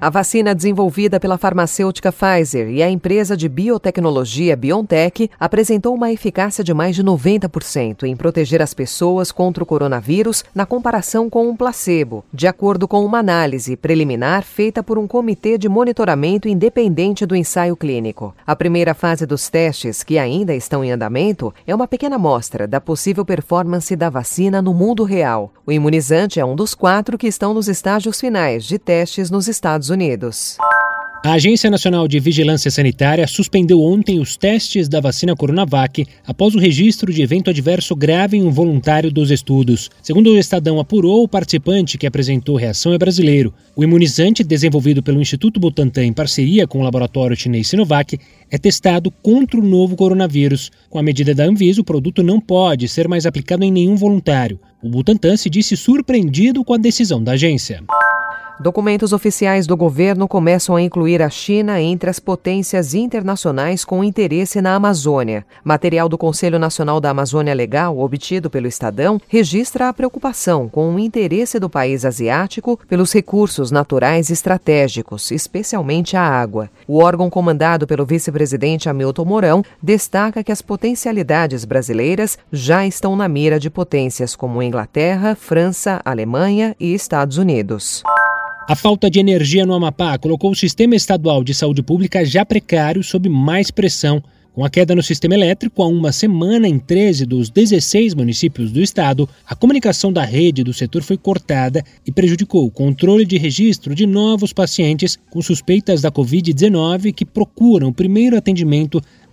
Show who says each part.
Speaker 1: A vacina desenvolvida pela farmacêutica Pfizer e a empresa de biotecnologia BioNTech apresentou uma eficácia de mais de 90% em proteger as pessoas contra o coronavírus na comparação com um placebo, de acordo com uma análise preliminar feita por um comitê de monitoramento independente do ensaio clínico. A primeira fase dos testes, que ainda estão em andamento, é uma pequena amostra da possível performance da vacina no mundo real. O imunizante é um dos quatro que estão nos estágios finais de testes nos Estados Estados Unidos.
Speaker 2: A Agência Nacional de Vigilância Sanitária suspendeu ontem os testes da vacina Coronavac após o registro de evento adverso grave em um voluntário dos estudos. Segundo o Estadão apurou, o participante que apresentou reação é brasileiro. O imunizante, desenvolvido pelo Instituto Butantan em parceria com o laboratório chinês Sinovac, é testado contra o novo coronavírus. Com a medida da Anvisa, o produto não pode ser mais aplicado em nenhum voluntário. O Butantan se disse surpreendido com a decisão da agência.
Speaker 1: Documentos oficiais do governo começam a incluir a China entre as potências internacionais com interesse na Amazônia. Material do Conselho Nacional da Amazônia Legal, obtido pelo Estadão, registra a preocupação com o interesse do país asiático pelos recursos naturais estratégicos, especialmente a água. O órgão comandado pelo vice-presidente Hamilton Mourão destaca que as potencialidades brasileiras já estão na mira de potências como Inglaterra, França, Alemanha e Estados Unidos.
Speaker 2: A falta de energia no Amapá colocou o sistema estadual de saúde pública já precário sob mais pressão. Com a queda no sistema elétrico há uma semana em 13 dos 16 municípios do estado, a comunicação da rede do setor foi cortada e prejudicou o controle de registro de novos pacientes com suspeitas da Covid-19 que procuram o primeiro atendimento